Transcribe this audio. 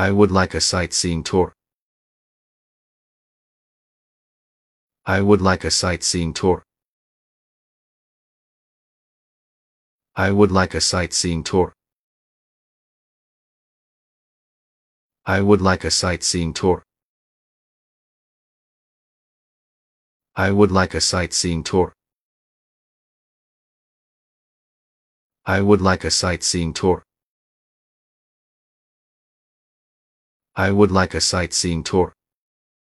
I would like a sightseeing tour. I would like a sightseeing tour. I would like a sightseeing tour. I would like a sightseeing tour. I would like a sightseeing tour. I would like a sightseeing tour. I would like a sightseeing tour.